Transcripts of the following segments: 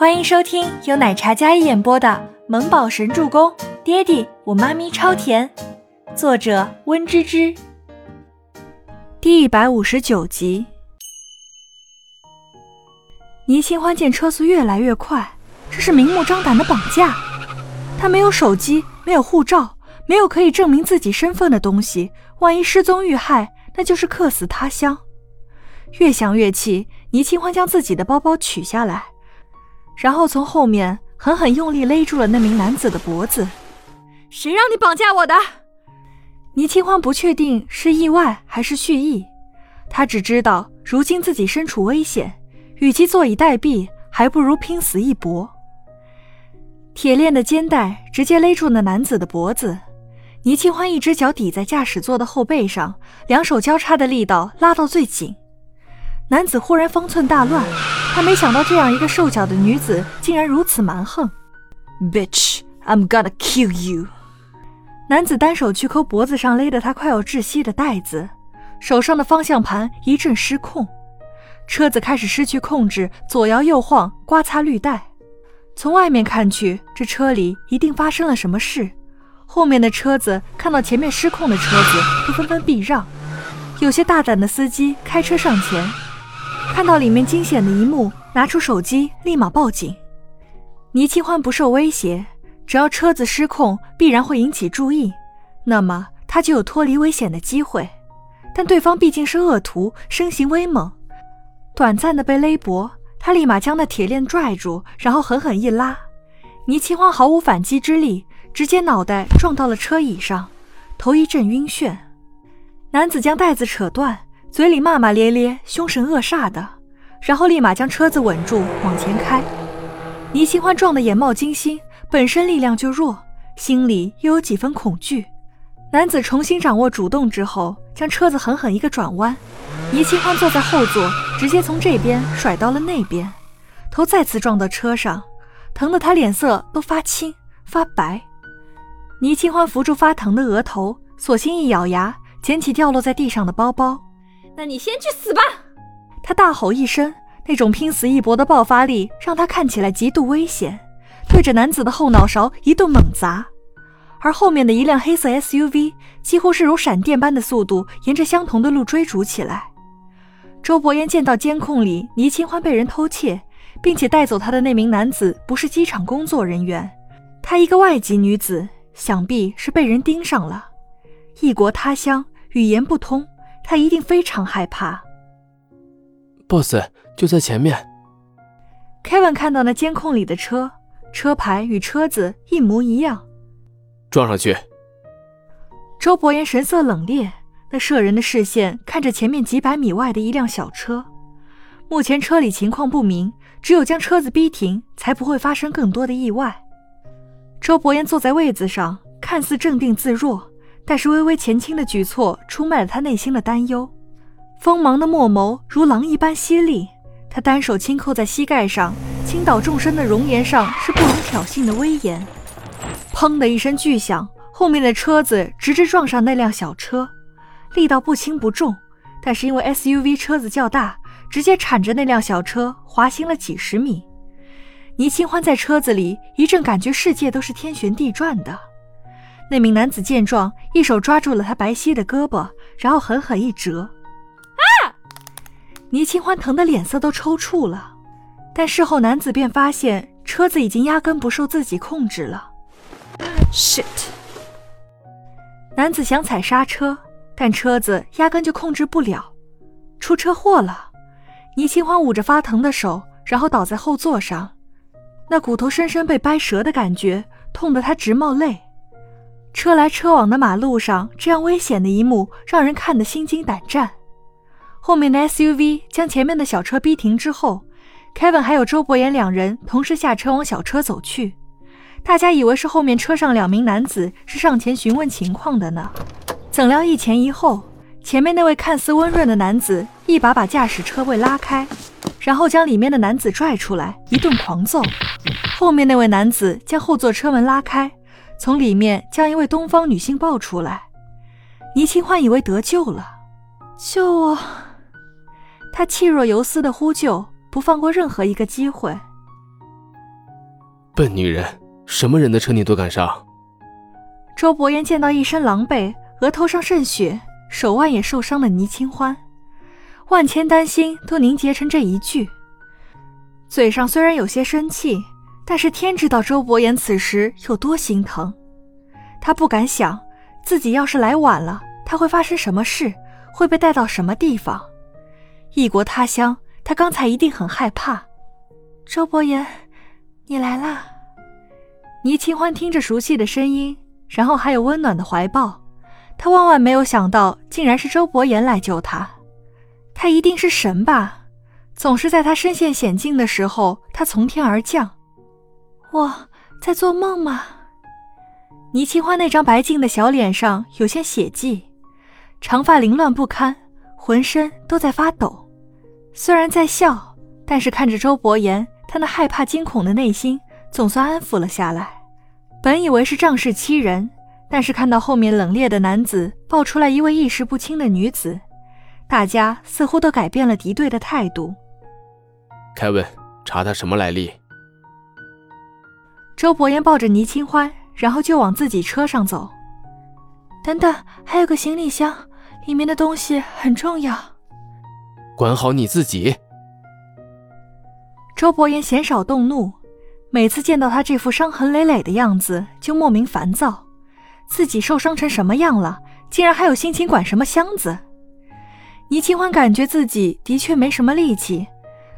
欢迎收听由奶茶嘉一演播的《萌宝神助攻》，爹地我妈咪超甜，作者温芝芝。第一百五十九集。倪清欢见车速越来越快，这是明目张胆的绑架。他没有手机，没有护照，没有可以证明自己身份的东西，万一失踪遇害，那就是客死他乡。越想越气，倪清欢将自己的包包取下来。然后从后面狠狠用力勒住了那名男子的脖子。谁让你绑架我的？倪清欢不确定是意外还是蓄意，他只知道如今自己身处危险，与其坐以待毙，还不如拼死一搏。铁链的肩带直接勒住那男子的脖子，倪清欢一只脚抵在驾驶座的后背上，两手交叉的力道拉到最紧。男子忽然方寸大乱。他没想到这样一个瘦小的女子竟然如此蛮横，Bitch，I'm gonna kill you！男子单手去抠脖子上勒得他快要窒息的带子，手上的方向盘一阵失控，车子开始失去控制，左摇右晃，刮擦绿带。从外面看去，这车里一定发生了什么事。后面的车子看到前面失控的车子，都纷纷避让，有些大胆的司机开车上前。看到里面惊险的一幕，拿出手机立马报警。倪清欢不受威胁，只要车子失控必然会引起注意，那么他就有脱离危险的机会。但对方毕竟是恶徒，身形威猛，短暂的被勒脖，他立马将那铁链拽住，然后狠狠一拉。倪清欢毫无反击之力，直接脑袋撞到了车椅上，头一阵晕眩。男子将带子扯断。嘴里骂骂咧咧，凶神恶煞的，然后立马将车子稳住，往前开。倪清欢撞得眼冒金星，本身力量就弱，心里又有几分恐惧。男子重新掌握主动之后，将车子狠狠一个转弯，倪清欢坐在后座，直接从这边甩到了那边，头再次撞到车上，疼得他脸色都发青发白。倪清欢扶住发疼的额头，索性一咬牙，捡起掉落在地上的包包。那你先去死吧！他大吼一声，那种拼死一搏的爆发力让他看起来极度危险，对着男子的后脑勺一顿猛砸，而后面的一辆黑色 SUV 几乎是如闪电般的速度沿着相同的路追逐起来。周伯言见到监控里倪清欢被人偷窃，并且带走他的那名男子不是机场工作人员，她一个外籍女子，想必是被人盯上了。异国他乡，语言不通。他一定非常害怕。Boss 就在前面。Kevin 看到那监控里的车，车牌与车子一模一样。撞上去。周伯言神色冷冽，那摄人的视线看着前面几百米外的一辆小车。目前车里情况不明，只有将车子逼停，才不会发生更多的意外。周伯言坐在位子上，看似镇定自若。但是微微前倾的举措出卖了他内心的担忧，锋芒的墨眸如狼一般犀利。他单手轻扣在膝盖上，倾倒众生的容颜上是不容挑衅的威严。砰的一声巨响，后面的车子直直撞上那辆小车，力道不轻不重，但是因为 SUV 车子较大，直接铲着那辆小车滑行了几十米。倪清欢在车子里一阵感觉世界都是天旋地转的。那名男子见状，一手抓住了他白皙的胳膊，然后狠狠一折。啊！倪清欢疼得脸色都抽搐了。但事后男子便发现，车子已经压根不受自己控制了。Shit！男子想踩刹车，但车子压根就控制不了，出车祸了。倪清欢捂着发疼的手，然后倒在后座上，那骨头深深被掰折的感觉，痛得他直冒泪。车来车往的马路上，这样危险的一幕让人看得心惊胆战。后面的 SUV 将前面的小车逼停之后，Kevin 还有周伯言两人同时下车往小车走去。大家以为是后面车上两名男子是上前询问情况的呢，怎料一前一后，前面那位看似温润的男子一把把驾驶车位拉开，然后将里面的男子拽出来一顿狂揍。后面那位男子将后座车门拉开。从里面将一位东方女性抱出来，倪清欢以为得救了，救我！他气若游丝的呼救，不放过任何一个机会。笨女人，什么人的车你都敢上？周伯言见到一身狼狈、额头上渗血、手腕也受伤的倪清欢，万千担心都凝结成这一句。嘴上虽然有些生气，但是天知道周伯言此时有多心疼。他不敢想，自己要是来晚了，他会发生什么事，会被带到什么地方。异国他乡，他刚才一定很害怕。周伯言，你来啦！倪清欢听着熟悉的声音，然后还有温暖的怀抱，他万万没有想到，竟然是周伯言来救他。他一定是神吧？总是在他身陷险境的时候，他从天而降。我在做梦吗？倪清欢那张白净的小脸上有些血迹，长发凌乱不堪，浑身都在发抖。虽然在笑，但是看着周伯言，他那害怕惊恐的内心总算安抚了下来。本以为是仗势欺人，但是看到后面冷冽的男子抱出来一位意识不清的女子，大家似乎都改变了敌对的态度。凯文，查他什么来历？周伯言抱着倪清欢。然后就往自己车上走。等等，还有个行李箱，里面的东西很重要。管好你自己。周伯言鲜少动怒，每次见到他这副伤痕累累的样子，就莫名烦躁。自己受伤成什么样了，竟然还有心情管什么箱子？倪清欢感觉自己的确没什么力气，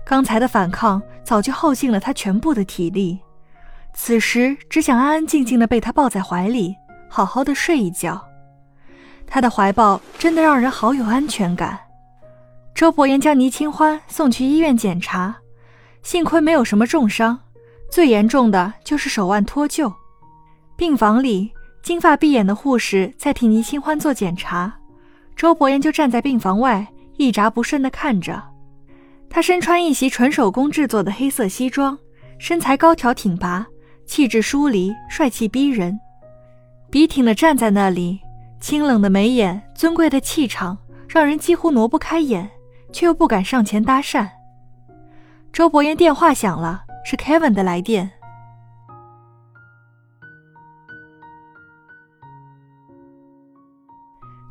刚才的反抗早就耗尽了他全部的体力。此时只想安安静静的被他抱在怀里，好好的睡一觉。他的怀抱真的让人好有安全感。周伯言将倪清欢送去医院检查，幸亏没有什么重伤，最严重的就是手腕脱臼。病房里，金发碧眼的护士在替倪清欢做检查，周伯言就站在病房外，一眨不顺的看着。他身穿一袭纯手工制作的黑色西装，身材高挑挺拔。气质疏离，帅气逼人，笔挺的站在那里，清冷的眉眼，尊贵的气场，让人几乎挪不开眼，却又不敢上前搭讪。周伯言电话响了，是 Kevin 的来电。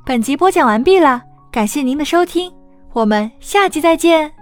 本集播讲完毕了，感谢您的收听，我们下集再见。